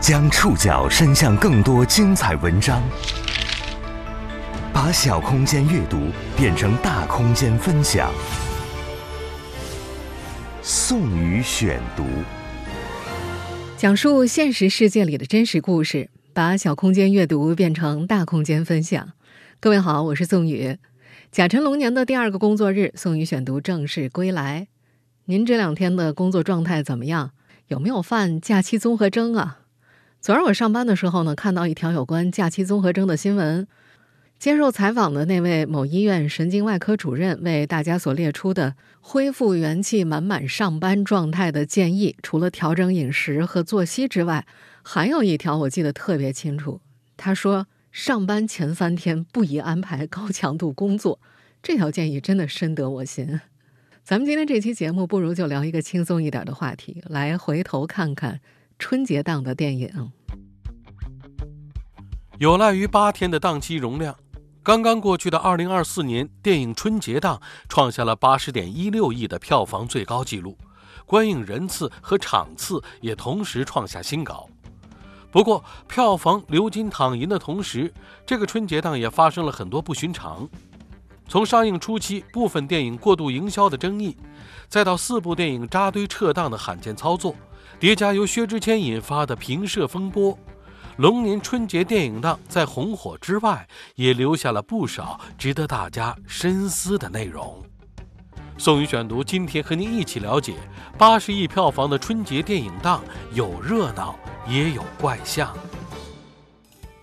将触角伸向更多精彩文章，把小空间阅读变成大空间分享。宋宇选读，讲述现实世界里的真实故事，把小空间阅读变成大空间分享。各位好，我是宋宇。甲辰龙年的第二个工作日，宋宇选读正式归来。您这两天的工作状态怎么样？有没有犯假期综合征啊？昨儿我上班的时候呢，看到一条有关假期综合征的新闻。接受采访的那位某医院神经外科主任为大家所列出的恢复元气满满上班状态的建议，除了调整饮食和作息之外，还有一条我记得特别清楚。他说，上班前三天不宜安排高强度工作。这条建议真的深得我心。咱们今天这期节目，不如就聊一个轻松一点的话题，来回头看看。春节档的电影，有赖于八天的档期容量，刚刚过去的二零二四年电影春节档创下了八十点一六亿的票房最高纪录，观影人次和场次也同时创下新高。不过，票房流金淌银的同时，这个春节档也发生了很多不寻常。从上映初期部分电影过度营销的争议，再到四部电影扎堆撤档的罕见操作。叠加由薛之谦引发的平射风波，龙年春节电影档在红火之外，也留下了不少值得大家深思的内容。宋宇选读，今天和您一起了解八十亿票房的春节电影档，有热闹也有怪象。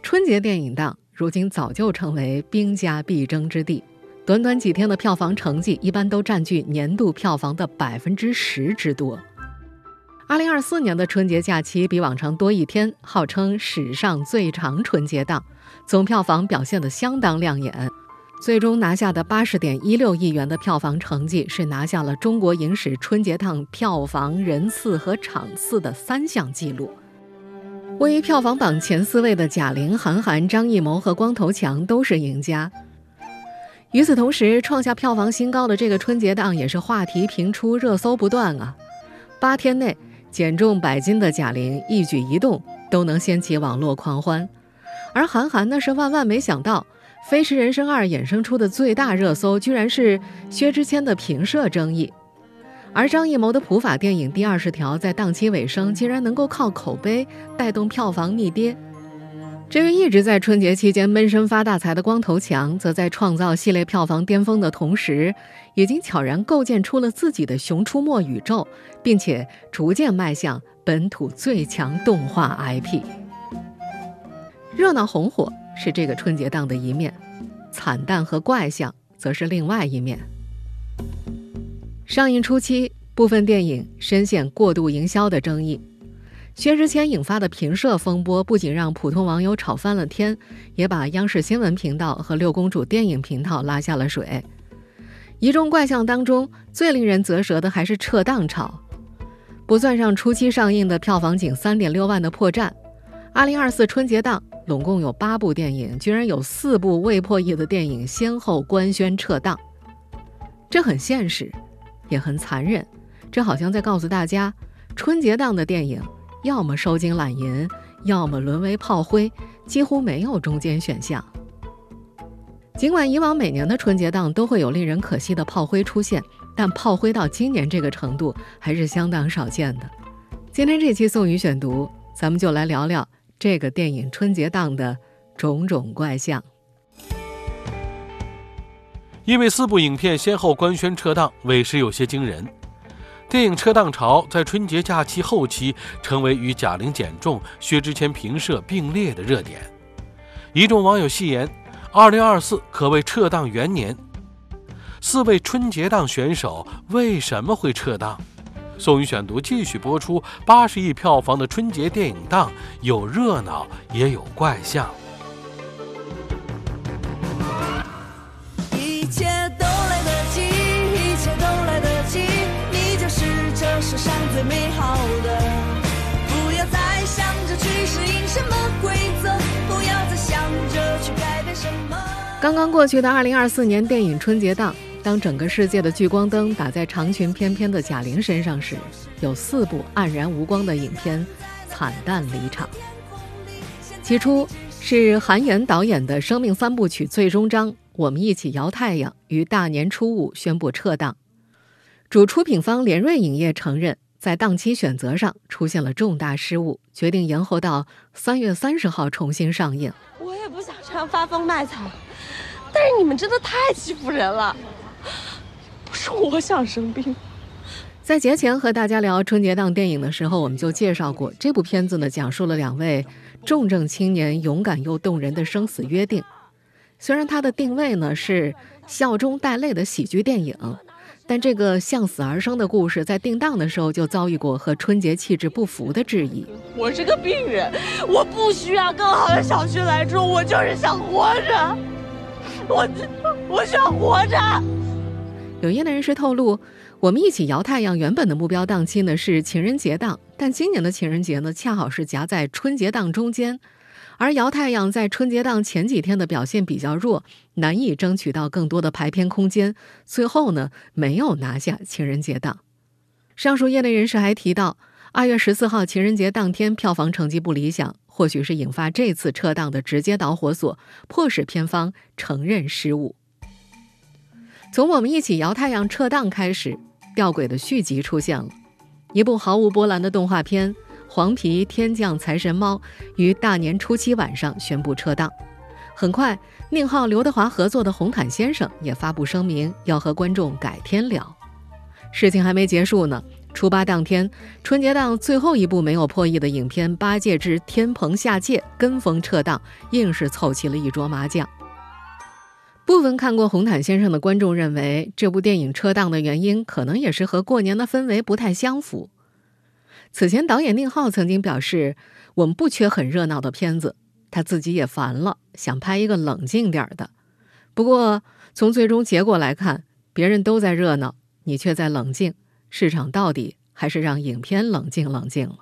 春节电影档如今早就成为兵家必争之地，短短几天的票房成绩，一般都占据年度票房的百分之十之多。二零二四年的春节假期比往常多一天，号称史上最长春节档，总票房表现得相当亮眼，最终拿下的八十点一六亿元的票房成绩，是拿下了中国影史春节档票房、人次和场次的三项纪录。位于票房榜前四位的贾玲、韩寒、张艺谋和光头强都是赢家。与此同时，创下票房新高的这个春节档也是话题频出、热搜不断啊！八天内。减重百斤的贾玲一举一动都能掀起网络狂欢，而韩寒呢是万万没想到，《飞驰人生二》衍生出的最大热搜居然是薛之谦的平射争议，而张艺谋的普法电影《第二十条》在档期尾声竟然能够靠口碑带动票房逆跌。这位一直在春节期间闷声发大财的光头强，则在创造系列票房巅峰的同时，已经悄然构建出了自己的《熊出没》宇宙，并且逐渐迈向本土最强动画 IP。热闹红火是这个春节档的一面，惨淡和怪象则是另外一面。上映初期，部分电影深陷过度营销的争议。薛之谦引发的平射风波，不仅让普通网友吵翻了天，也把央视新闻频道和六公主电影频道拉下了水。一众怪象当中，最令人啧舌的还是撤档潮。不算上初期上映的票房仅三点六万的破绽，二零二四春节档拢共有八部电影，居然有四部未破亿的电影先后官宣撤档。这很现实，也很残忍。这好像在告诉大家，春节档的电影。要么收金揽银，要么沦为炮灰，几乎没有中间选项。尽管以往每年的春节档都会有令人可惜的炮灰出现，但炮灰到今年这个程度还是相当少见的。今天这期宋宇选读，咱们就来聊聊这个电影春节档的种种怪象。因为四部影片先后官宣撤档，委实有些惊人。电影车档潮在春节假期后期成为与贾玲减重、薛之谦平射并列的热点。一众网友戏言：“二零二四可谓撤档元年。”四位春节档选手为什么会撤档？宋宇选读继续播出。八十亿票房的春节电影档有热闹也有怪象。一切都最美好的，不要再想着去适应什么规则，不要再想着去改变什么。刚刚过去的二零二四年电影春节档，当整个世界的聚光灯打在长裙翩翩的贾玲身上时，有四部黯然无光的影片，惨淡离场。起初是韩延导演的生命三部曲最终章《我们一起摇太阳》于大年初五宣布撤档，主出品方联瑞影业承认在档期选择上出现了重大失误，决定延后到三月三十号重新上映。我也不想这样发疯卖惨，但是你们真的太欺负人了。不是我想生病。在节前和大家聊春节档电影的时候，我们就介绍过这部片子呢，讲述了两位重症青年勇敢又动人的生死约定。虽然它的定位呢是笑中带泪的喜剧电影，但这个向死而生的故事在定档的时候就遭遇过和春节气质不符的质疑。我是个病人，我不需要更好的小区来住，我就是想活着。我我需要活着。有业内人士透露。我们一起摇太阳原本的目标档期呢是情人节档，但今年的情人节呢恰好是夹在春节档中间，而摇太阳在春节档前几天的表现比较弱，难以争取到更多的排片空间，最后呢没有拿下情人节档。上述业内人士还提到，二月十四号情人节当天票房成绩不理想，或许是引发这次撤档的直接导火索，迫使片方承认失误。从我们一起摇太阳撤档开始。吊诡的续集出现了，一部毫无波澜的动画片《黄皮天降财神猫》于大年初七晚上宣布撤档。很快，宁浩、刘德华合作的《红毯先生》也发布声明，要和观众改天聊。事情还没结束呢，初八当天，春节档最后一部没有破亿的影片《八戒之天蓬下界》跟风撤档，硬是凑齐了一桌麻将。部分看过《红毯先生》的观众认为，这部电影撤档的原因可能也是和过年的氛围不太相符。此前，导演宁浩曾经表示：“我们不缺很热闹的片子，他自己也烦了，想拍一个冷静点的。”不过，从最终结果来看，别人都在热闹，你却在冷静，市场到底还是让影片冷静冷静了。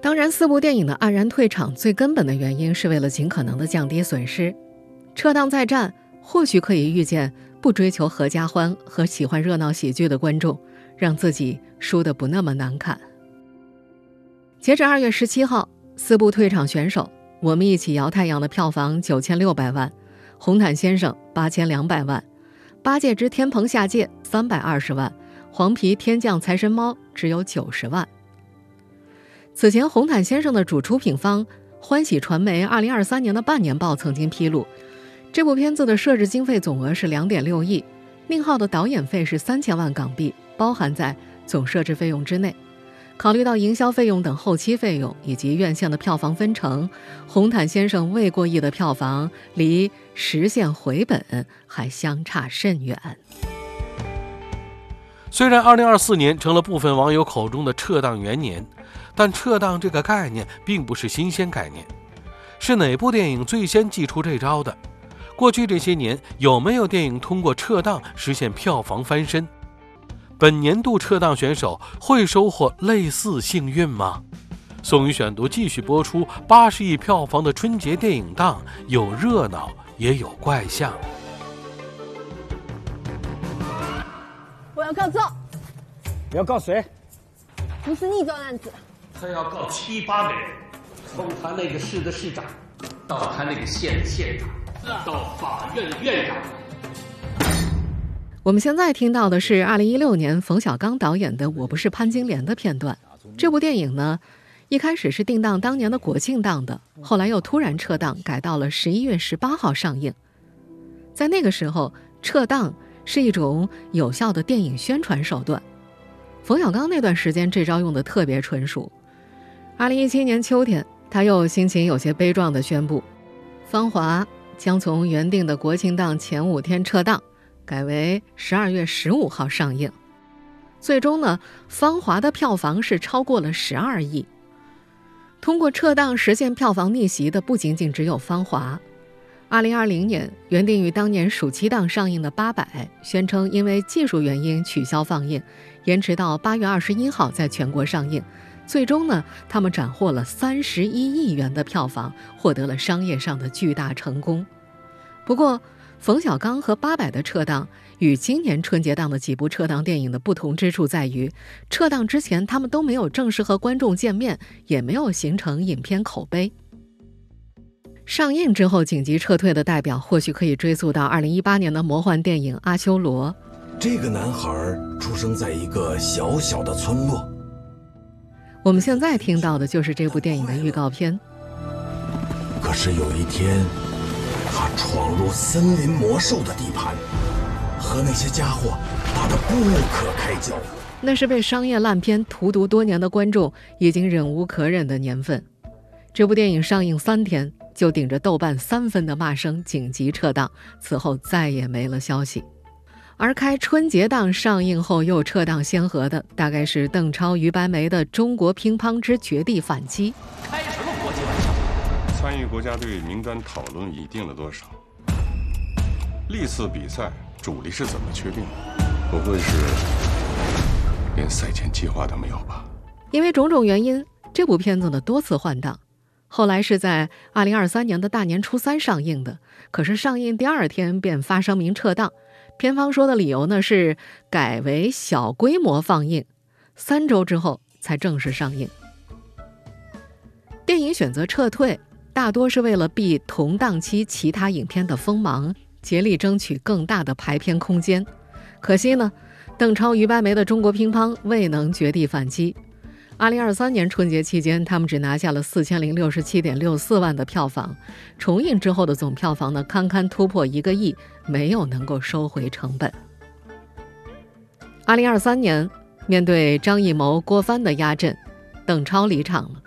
当然，四部电影的黯然退场，最根本的原因是为了尽可能的降低损失。撤档再战，或许可以预见不追求合家欢和喜欢热闹喜剧的观众，让自己输得不那么难看。截至二月十七号，四部退场选手，我们一起摇太阳的票房九千六百万，红毯先生八千两百万，八戒之天蓬下界三百二十万，黄皮天降财神猫只有九十万。此前，红毯先生的主出品方欢喜传媒二零二三年的半年报曾经披露。这部片子的设置经费总额是两点六亿，宁浩的导演费是三千万港币，包含在总设置费用之内。考虑到营销费用等后期费用以及院线的票房分成，《红毯先生》未过亿的票房离实现回本还相差甚远。虽然二零二四年成了部分网友口中的撤档元年，但撤档这个概念并不是新鲜概念。是哪部电影最先祭出这招的？过去这些年，有没有电影通过撤档实现票房翻身？本年度撤档选手会收获类似幸运吗？宋宇选读继续播出。八十亿票房的春节电影档，有热闹也有怪象。我要告状。你要告谁？不是逆转案子。他要告七八个人，从他那个市的市长，到他那个县的县长。到法院院长。我们现在听到的是二零一六年冯小刚导演的《我不是潘金莲》的片段。这部电影呢，一开始是定档当年的国庆档的，后来又突然撤档，改到了十一月十八号上映。在那个时候，撤档是一种有效的电影宣传手段。冯小刚那段时间这招用的特别纯熟。二零一七年秋天，他又心情有些悲壮的宣布，《芳华》。将从原定的国庆档前五天撤档，改为十二月十五号上映。最终呢，《芳华》的票房是超过了十二亿。通过撤档实现票房逆袭的，不仅仅只有《芳华》。二零二零年原定于当年暑期档上映的《八佰》，宣称因为技术原因取消放映，延迟到八月二十一号在全国上映。最终呢，他们斩获了三十一亿元的票房，获得了商业上的巨大成功。不过，《冯小刚和八佰的撤档与今年春节档的几部撤档电影的不同之处在于，撤档之前他们都没有正式和观众见面，也没有形成影片口碑。上映之后紧急撤退的代表，或许可以追溯到2018年的魔幻电影《阿修罗》。这个男孩出生在一个小小的村落。我们现在听到的就是这部电影的预告片。可是有一天，他闯入森林魔兽的地盘，和那些家伙打得不可开交。那是被商业烂片荼毒多年的观众已经忍无可忍的年份。这部电影上映三天。就顶着豆瓣三分的骂声紧急撤档，此后再也没了消息。而开春节档上映后又撤档先河的，大概是邓超、于白眉的《中国乒乓之绝地反击》。开什么国际玩笑？参与国家队名单讨论已定了多少？历次比赛主力是怎么确定的？不会是连赛前计划都没有吧？因为种种原因，这部片子呢多次换档。后来是在二零二三年的大年初三上映的，可是上映第二天便发声明撤档。片方说的理由呢是改为小规模放映，三周之后才正式上映。电影选择撤退，大多是为了避同档期其他影片的锋芒，竭力争取更大的排片空间。可惜呢，邓超、于白眉的中国乒乓未能绝地反击。二零二三年春节期间，他们只拿下了四千零六十七点六四万的票房。重映之后的总票房呢，堪堪突破一个亿，没有能够收回成本。二零二三年，面对张艺谋、郭帆的压阵，邓超离场了。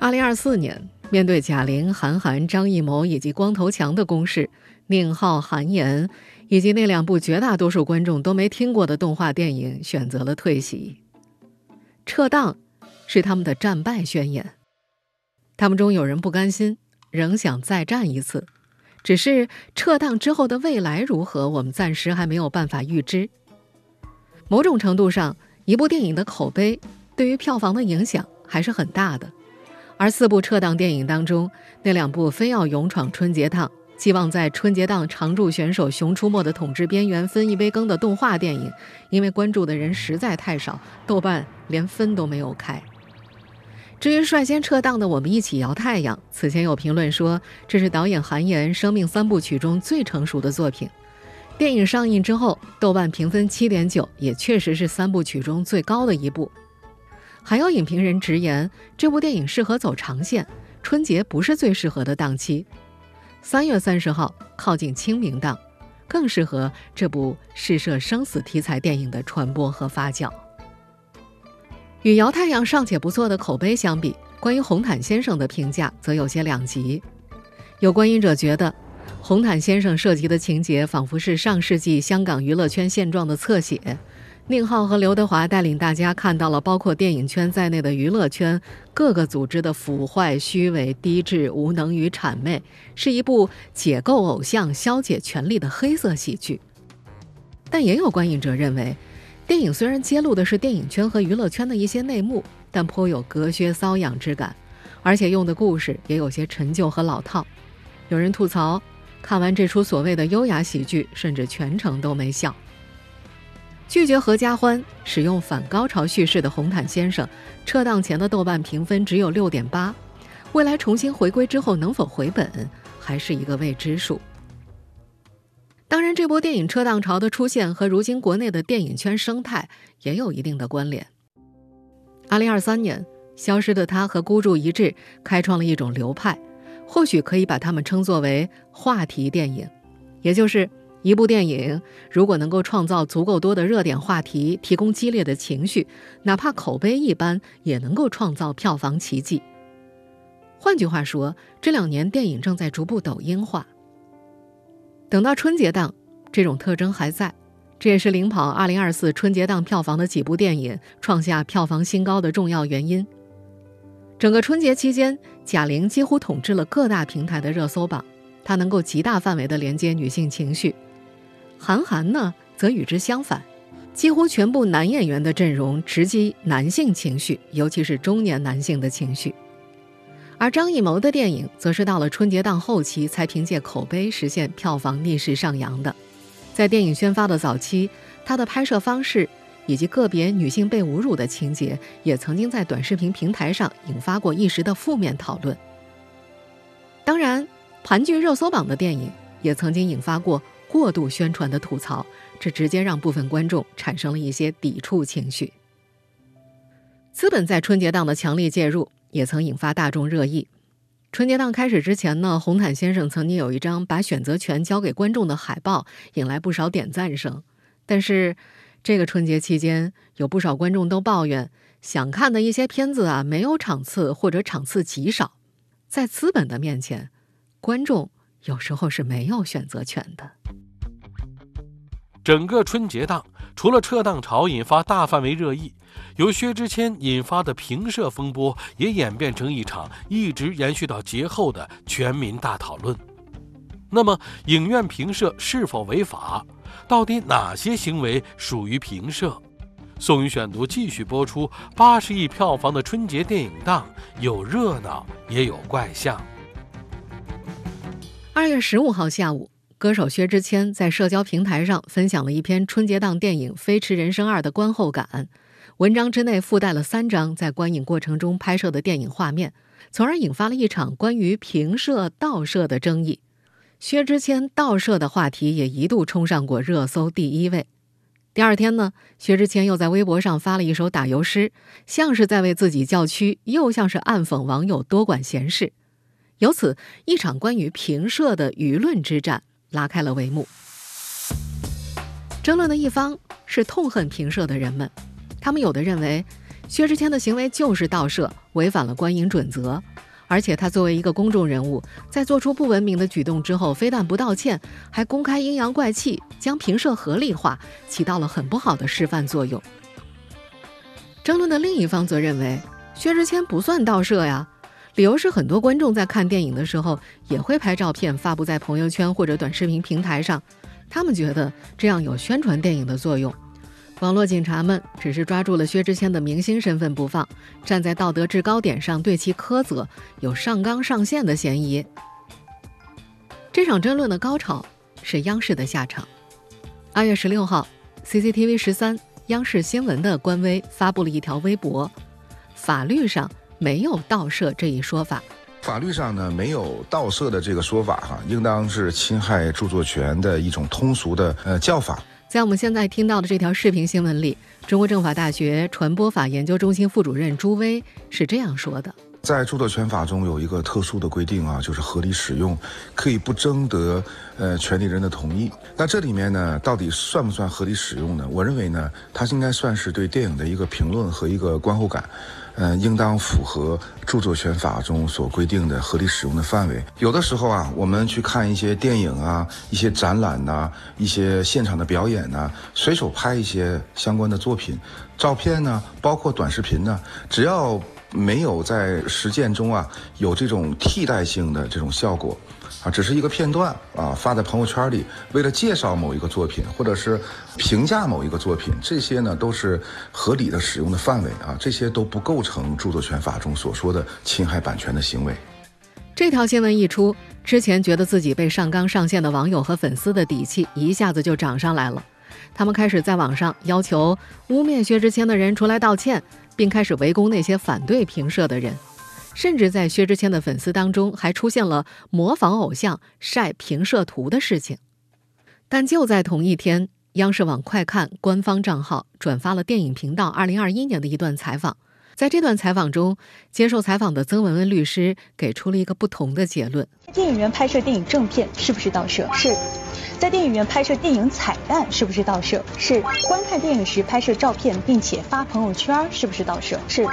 二零二四年，面对贾玲、韩寒、张艺谋以及光头强的攻势，宁浩、韩延以及那两部绝大多数观众都没听过的动画电影选择了退席、撤档。是他们的战败宣言。他们中有人不甘心，仍想再战一次。只是撤档之后的未来如何，我们暂时还没有办法预知。某种程度上，一部电影的口碑对于票房的影响还是很大的。而四部撤档电影当中，那两部非要勇闯春节档。希望在春节档常驻选手《熊出没》的统治边缘分一杯羹的动画电影，因为关注的人实在太少，豆瓣连分都没有开。至于率先撤档的《我们一起摇太阳》，此前有评论说这是导演韩延生命三部曲中最成熟的作品。电影上映之后，豆瓣评分七点九，也确实是三部曲中最高的一部。还有影评人直言，这部电影适合走长线，春节不是最适合的档期。三月三十号靠近清明档，更适合这部试射生死题材电影的传播和发酵。与《摇太阳》尚且不错的口碑相比，关于《红毯先生》的评价则有些两极。有观影者觉得，《红毯先生》涉及的情节仿佛是上世纪香港娱乐圈现状的侧写。宁浩和刘德华带领大家看到了包括电影圈在内的娱乐圈各个组织的腐坏、虚伪、低智、无能与谄媚，是一部解构偶像、消解权力的黑色喜剧。但也有观影者认为，电影虽然揭露的是电影圈和娱乐圈的一些内幕，但颇有隔靴搔痒之感，而且用的故事也有些陈旧和老套。有人吐槽，看完这出所谓的优雅喜剧，甚至全程都没笑。拒绝合家欢、使用反高潮叙事的《红毯先生》，撤档前的豆瓣评分只有六点八，未来重新回归之后能否回本，还是一个未知数。当然，这波电影撤档潮的出现和如今国内的电影圈生态也有一定的关联。二零二三年，《消失的她》和《孤注一掷》开创了一种流派，或许可以把它们称作为话题电影，也就是。一部电影如果能够创造足够多的热点话题，提供激烈的情绪，哪怕口碑一般，也能够创造票房奇迹。换句话说，这两年电影正在逐步抖音化。等到春节档，这种特征还在，这也是领跑2024春节档票房的几部电影创下票房新高的重要原因。整个春节期间，贾玲几乎统治了各大平台的热搜榜，她能够极大范围的连接女性情绪。韩寒呢，则与之相反，几乎全部男演员的阵容直击男性情绪，尤其是中年男性的情绪。而张艺谋的电影则是到了春节档后期才凭借口碑实现票房逆势上扬的。在电影宣发的早期，他的拍摄方式以及个别女性被侮辱的情节，也曾经在短视频平台上引发过一时的负面讨论。当然，盘踞热搜榜的电影也曾经引发过过度宣传的吐槽，这直接让部分观众产生了一些抵触情绪。资本在春节档的强力介入。也曾引发大众热议。春节档开始之前呢，红毯先生曾经有一张把选择权交给观众的海报，引来不少点赞声。但是，这个春节期间，有不少观众都抱怨，想看的一些片子啊，没有场次或者场次极少。在资本的面前，观众有时候是没有选择权的。整个春节档，除了撤档潮引发大范围热议。由薛之谦引发的评社风波，也演变成一场一直延续到节后的全民大讨论。那么，影院评社是否违法？到底哪些行为属于评社？宋宇选读继续播出。八十亿票房的春节电影档，有热闹，也有怪象。二月十五号下午，歌手薛之谦在社交平台上分享了一篇春节档电影《飞驰人生二》的观后感。文章之内附带了三张在观影过程中拍摄的电影画面，从而引发了一场关于平射倒射的争议。薛之谦倒射的话题也一度冲上过热搜第一位。第二天呢，薛之谦又在微博上发了一首打油诗，像是在为自己叫屈，又像是暗讽网友多管闲事。由此，一场关于平射的舆论之战拉开了帷幕。争论的一方是痛恨平射的人们。他们有的认为，薛之谦的行为就是盗摄，违反了观影准则。而且他作为一个公众人物，在做出不文明的举动之后，非但不道歉，还公开阴阳怪气，将评社合理化，起到了很不好的示范作用。争论的另一方则认为，薛之谦不算盗摄呀，理由是很多观众在看电影的时候也会拍照片发布在朋友圈或者短视频平台上，他们觉得这样有宣传电影的作用。网络警察们只是抓住了薛之谦的明星身份不放，站在道德制高点上对其苛责，有上纲上线的嫌疑。这场争论的高潮是央视的下场。二月十六号，CCTV 十三央视新闻的官微发布了一条微博：法律上没有盗摄这一说法。法律上呢，没有盗摄的这个说法，哈，应当是侵害著作权的一种通俗的呃叫法。在我们现在听到的这条视频新闻里，中国政法大学传播法研究中心副主任朱威是这样说的：在著作权法中有一个特殊的规定啊，就是合理使用可以不征得呃权利人的同意。那这里面呢，到底算不算合理使用呢？我认为呢，它应该算是对电影的一个评论和一个观后感。嗯，应当符合著作权法中所规定的合理使用的范围。有的时候啊，我们去看一些电影啊、一些展览呐、一些现场的表演呐，随手拍一些相关的作品、照片呢，包括短视频呢，只要没有在实践中啊有这种替代性的这种效果。啊，只是一个片段啊，发在朋友圈里，为了介绍某一个作品，或者是评价某一个作品，这些呢都是合理的使用的范围啊，这些都不构成著作权法中所说的侵害版权的行为。这条新闻一出，之前觉得自己被上纲上线的网友和粉丝的底气一下子就涨上来了，他们开始在网上要求污蔑薛之谦的人出来道歉，并开始围攻那些反对评社的人。甚至在薛之谦的粉丝当中，还出现了模仿偶像晒评社图的事情。但就在同一天，央视网快看官方账号转发了电影频道二零二一年的一段采访。在这段采访中，接受采访的曾文文律师给出了一个不同的结论：电影院拍摄电影正片是不是盗摄？是。在电影院拍摄电影彩蛋是不是盗摄？是。观看电影时拍摄照片并且发朋友圈是不是盗摄？是。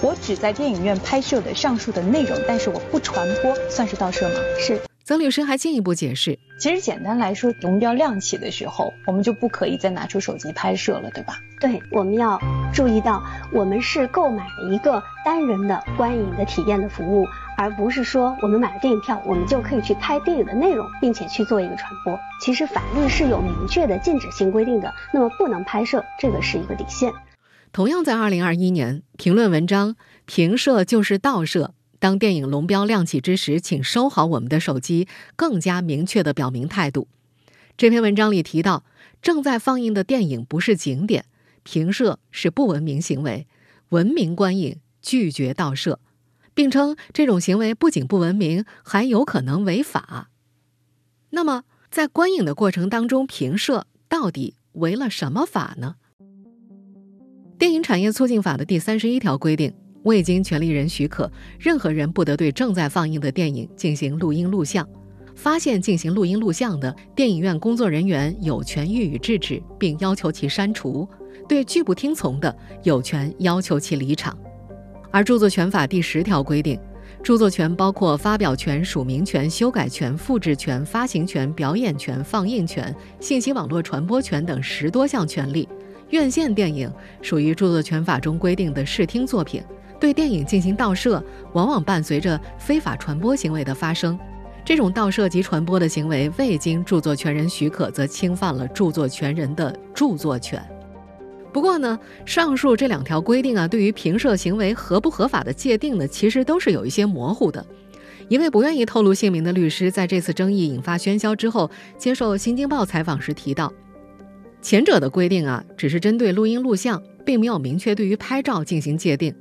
我只在电影院拍摄的上述的内容，但是我不传播，算是盗摄吗？是。曾律师还进一步解释，其实简单来说，龙标亮起的时候，我们就不可以再拿出手机拍摄了，对吧？对，我们要注意到，我们是购买了一个单人的观影的体验的服务，而不是说我们买了电影票，我们就可以去拍电影的内容，并且去做一个传播。其实法律是有明确的禁止性规定的，那么不能拍摄，这个是一个底线。同样在二零二一年，评论文章“评摄就是盗摄”。当电影龙标亮起之时，请收好我们的手机，更加明确地表明态度。这篇文章里提到，正在放映的电影不是景点，评摄是不文明行为，文明观影拒绝盗摄，并称这种行为不仅不文明，还有可能违法。那么，在观影的过程当中，评摄到底违了什么法呢？电影产业促进法的第三十一条规定，未经权利人许可，任何人不得对正在放映的电影进行录音录像。发现进行录音录像的，电影院工作人员有权予以制止，并要求其删除；对拒不听从的，有权要求其离场。而著作权法第十条规定，著作权包括发表权、署名权、修改权、复制权、发行权、表演权、放映权、信息网络传播权等十多项权利。院线电影属于著作权法中规定的视听作品，对电影进行盗摄，往往伴随着非法传播行为的发生。这种盗摄及传播的行为未经著作权人许可，则侵犯了著作权人的著作权。不过呢，上述这两条规定啊，对于评摄行为合不合法的界定呢，其实都是有一些模糊的。一位不愿意透露姓名的律师，在这次争议引发喧嚣之后，接受《新京报》采访时提到，前者的规定啊，只是针对录音录像，并没有明确对于拍照进行界定。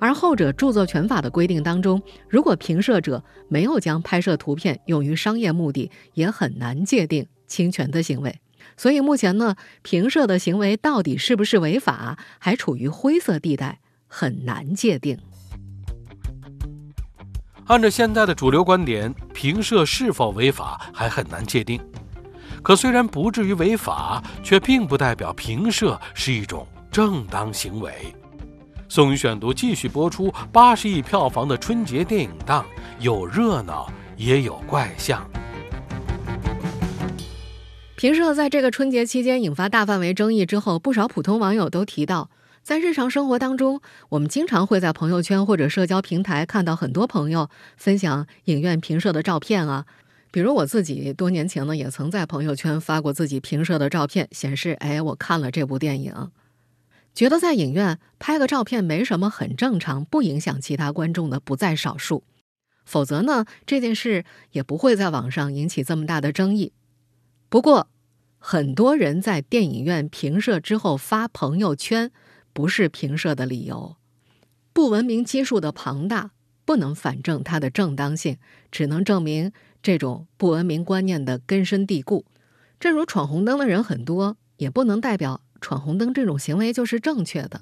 而后者著作权法的规定当中，如果评摄者没有将拍摄图片用于商业目的，也很难界定侵权的行为。所以目前呢，评摄的行为到底是不是违法，还处于灰色地带，很难界定。按照现在的主流观点，评摄是否违法还很难界定。可虽然不至于违法，却并不代表评摄是一种正当行为。宋宇选读继续播出。八十亿票房的春节电影档，有热闹也有怪象。评摄在这个春节期间引发大范围争议之后，不少普通网友都提到，在日常生活当中，我们经常会在朋友圈或者社交平台看到很多朋友分享影院评摄的照片啊。比如我自己多年前呢，也曾在朋友圈发过自己评摄的照片，显示哎，我看了这部电影。觉得在影院拍个照片没什么，很正常，不影响其他观众的不在少数。否则呢，这件事也不会在网上引起这么大的争议。不过，很多人在电影院评射之后发朋友圈，不是评射的理由。不文明基数的庞大，不能反证它的正当性，只能证明这种不文明观念的根深蒂固。正如闯红灯的人很多，也不能代表。闯红灯这种行为就是正确的。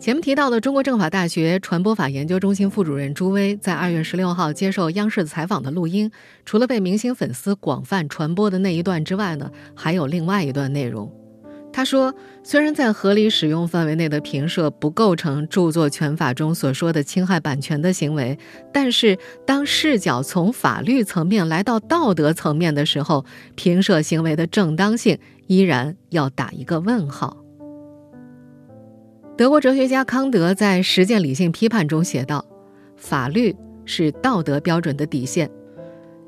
前面提到的中国政法大学传播法研究中心副主任朱威在二月十六号接受央视采访的录音，除了被明星粉丝广泛传播的那一段之外呢，还有另外一段内容。他说：“虽然在合理使用范围内的评摄不构成著作权法中所说的侵害版权的行为，但是当视角从法律层面来到道德层面的时候，评摄行为的正当性依然要打一个问号。”德国哲学家康德在《实践理性批判》中写道：“法律是道德标准的底线。”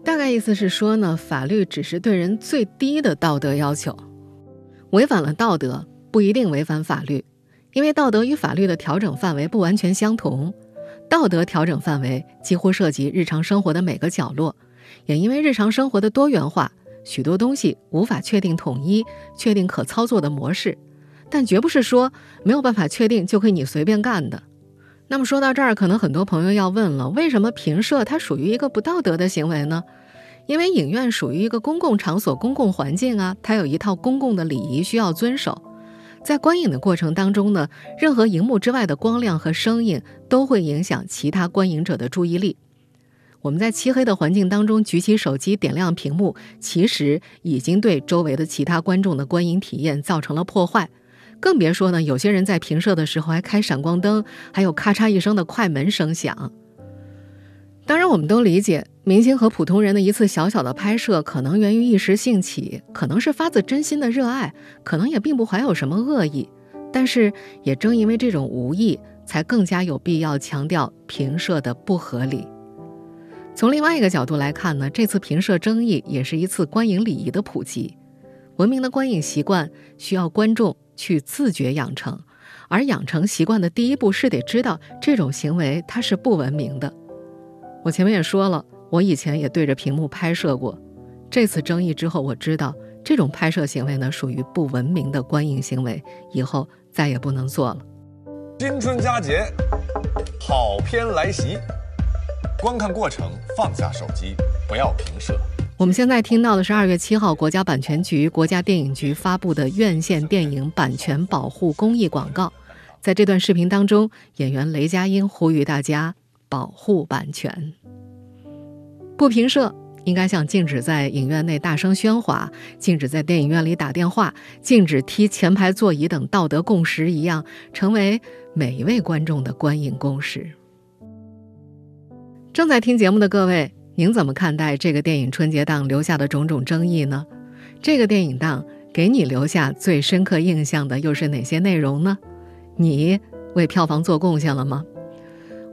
大概意思是说呢，法律只是对人最低的道德要求。违反了道德不一定违反法律，因为道德与法律的调整范围不完全相同。道德调整范围几乎涉及日常生活的每个角落，也因为日常生活的多元化，许多东西无法确定统一、确定可操作的模式。但绝不是说没有办法确定就可以你随便干的。那么说到这儿，可能很多朋友要问了：为什么评摄它属于一个不道德的行为呢？因为影院属于一个公共场所、公共环境啊，它有一套公共的礼仪需要遵守。在观影的过程当中呢，任何荧幕之外的光亮和声音都会影响其他观影者的注意力。我们在漆黑的环境当中举起手机点亮屏幕，其实已经对周围的其他观众的观影体验造成了破坏。更别说呢，有些人在评摄的时候还开闪光灯，还有咔嚓一声的快门声响。当然，我们都理解，明星和普通人的一次小小的拍摄，可能源于一时兴起，可能是发自真心的热爱，可能也并不怀有什么恶意。但是，也正因为这种无意，才更加有必要强调评摄的不合理。从另外一个角度来看呢，这次评摄争议也是一次观影礼仪的普及。文明的观影习惯需要观众去自觉养成，而养成习惯的第一步是得知道这种行为它是不文明的。我前面也说了，我以前也对着屏幕拍摄过。这次争议之后，我知道这种拍摄行为呢属于不文明的观影行为，以后再也不能做了。新春佳节，好片来袭，观看过程放下手机，不要平摄。我们现在听到的是二月七号国家版权局、国家电影局发布的院线电影版权保护公益广告。在这段视频当中，演员雷佳音呼吁大家保护版权，不平摄。应该像禁止在影院内大声喧哗、禁止在电影院里打电话、禁止踢前排座椅等道德共识一样，成为每一位观众的观影共识。正在听节目的各位，您怎么看待这个电影春节档留下的种种争议呢？这个电影档给你留下最深刻印象的又是哪些内容呢？你为票房做贡献了吗？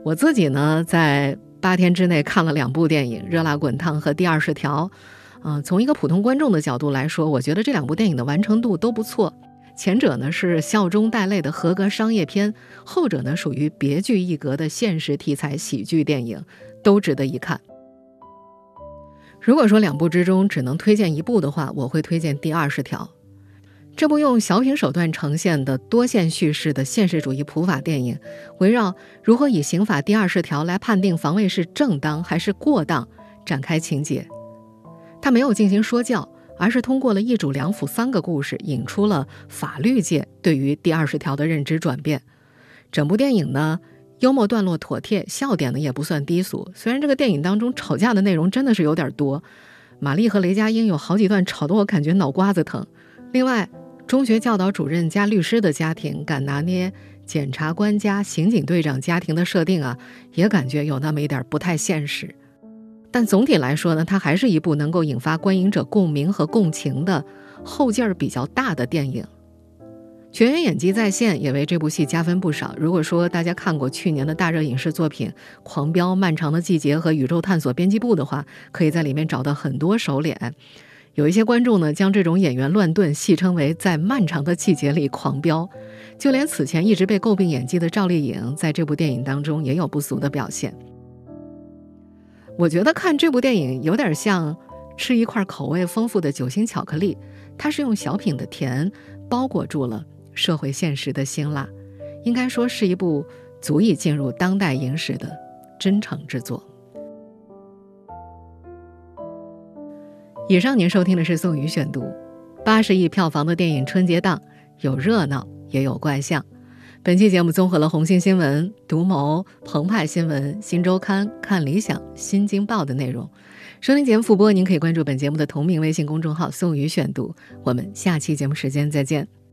我自己呢，在。八天之内看了两部电影《热辣滚烫》和《第二十条》，嗯，从一个普通观众的角度来说，我觉得这两部电影的完成度都不错。前者呢是笑中带泪的合格商业片，后者呢属于别具一格的现实题材喜剧电影，都值得一看。如果说两部之中只能推荐一部的话，我会推荐《第二十条》。这部用小品手段呈现的多线叙事的现实主义普法电影，围绕如何以刑法第二十条来判定防卫是正当还是过当展开情节。他没有进行说教，而是通过了一主两辅三个故事，引出了法律界对于第二十条的认知转变。整部电影呢，幽默段落妥帖，笑点呢也不算低俗。虽然这个电影当中吵架的内容真的是有点多，玛丽和雷佳音有好几段吵得我感觉脑瓜子疼。另外。中学教导主任加律师的家庭，敢拿捏检察官加刑警队长家庭的设定啊，也感觉有那么一点不太现实。但总体来说呢，它还是一部能够引发观影者共鸣和共情的后劲儿比较大的电影。全员演技在线，也为这部戏加分不少。如果说大家看过去年的大热影视作品《狂飙》《漫长的季节》和《宇宙探索编辑部》的话，可以在里面找到很多熟脸。有一些观众呢，将这种演员乱炖戏称为在漫长的季节里狂飙，就连此前一直被诟病演技的赵丽颖，在这部电影当中也有不俗的表现。我觉得看这部电影有点像吃一块口味丰富的酒心巧克力，它是用小品的甜包裹住了社会现实的辛辣，应该说是一部足以进入当代影史的真诚之作。以上您收听的是宋宇选读，八十亿票房的电影春节档有热闹也有怪象。本期节目综合了红星新闻、独谋、澎湃新闻、新周刊、看理想、新京报的内容。收听节目复播，您可以关注本节目的同名微信公众号“宋宇选读”。我们下期节目时间再见。